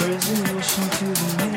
Crazy motion to the.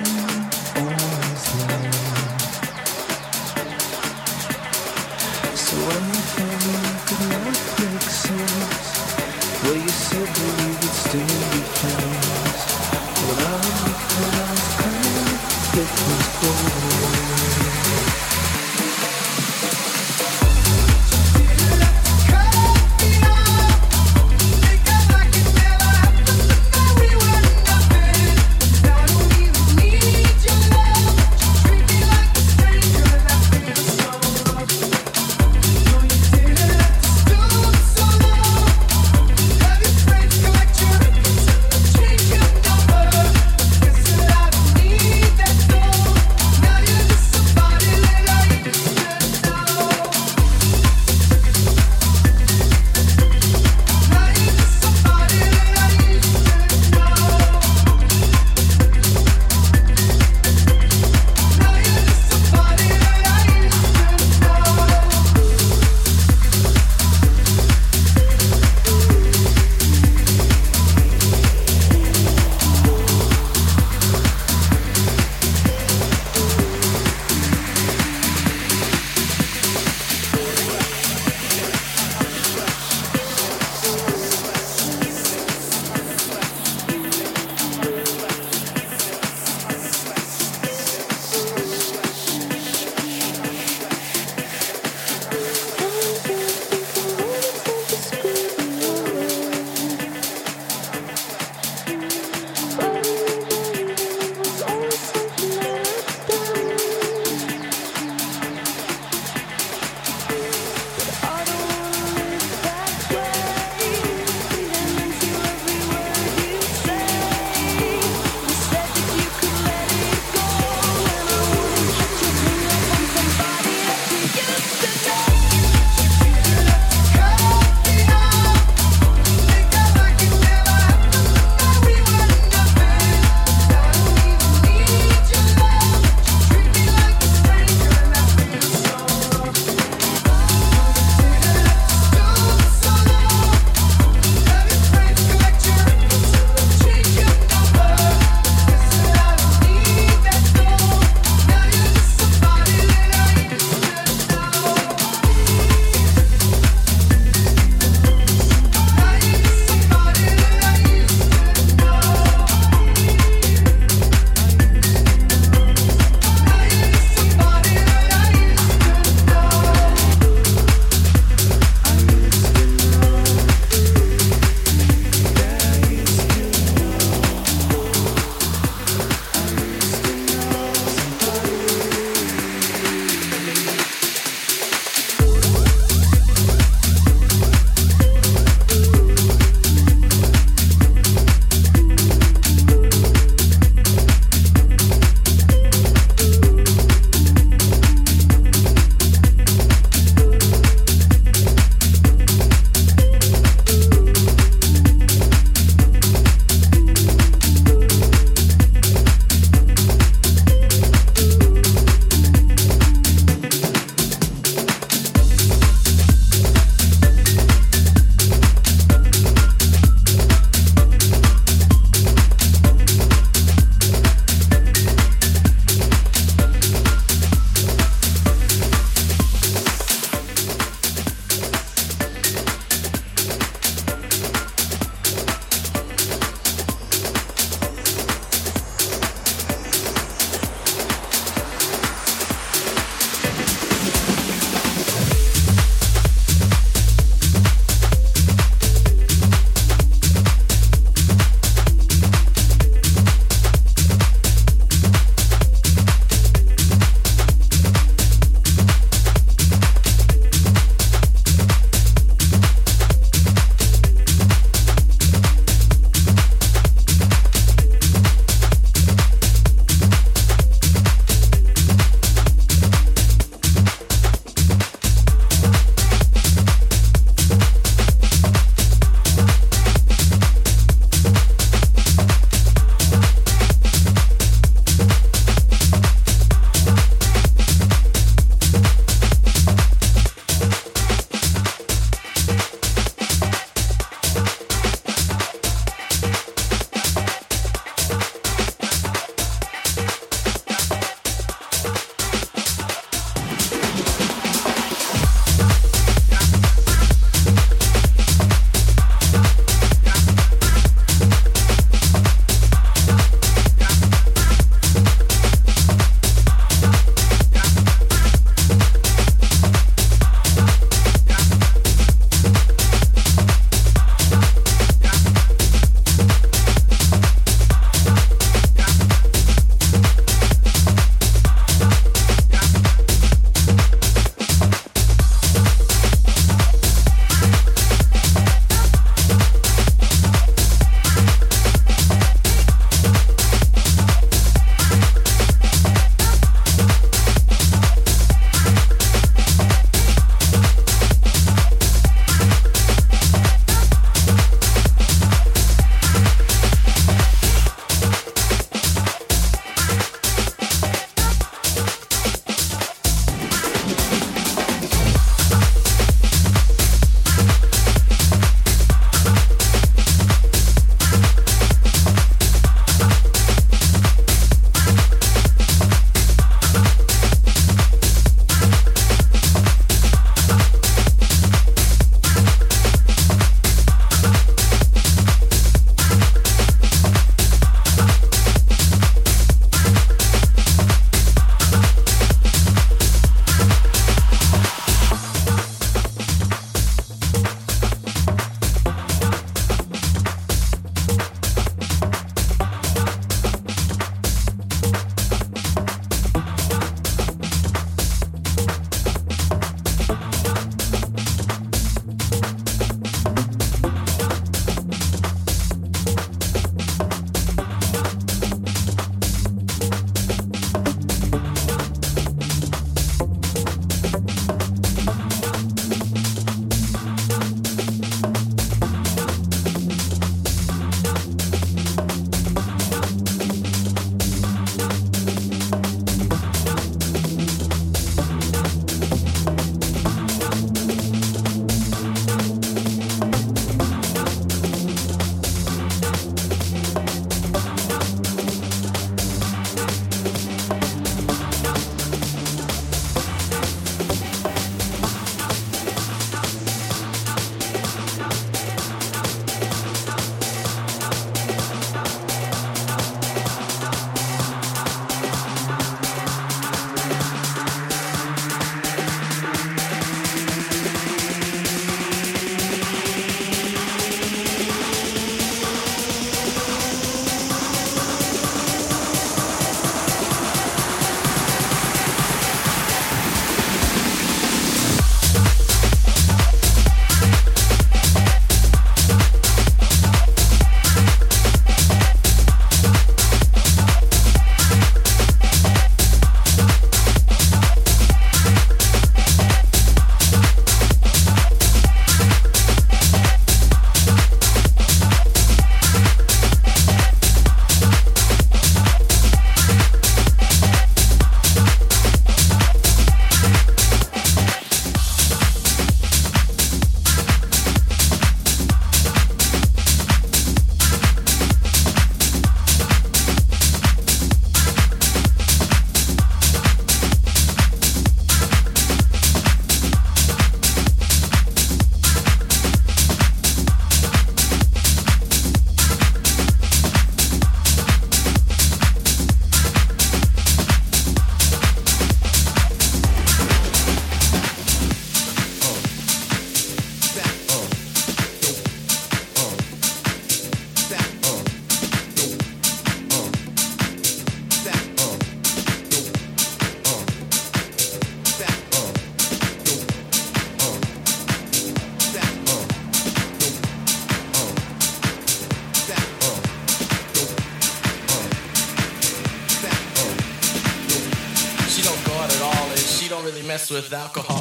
With alcohol.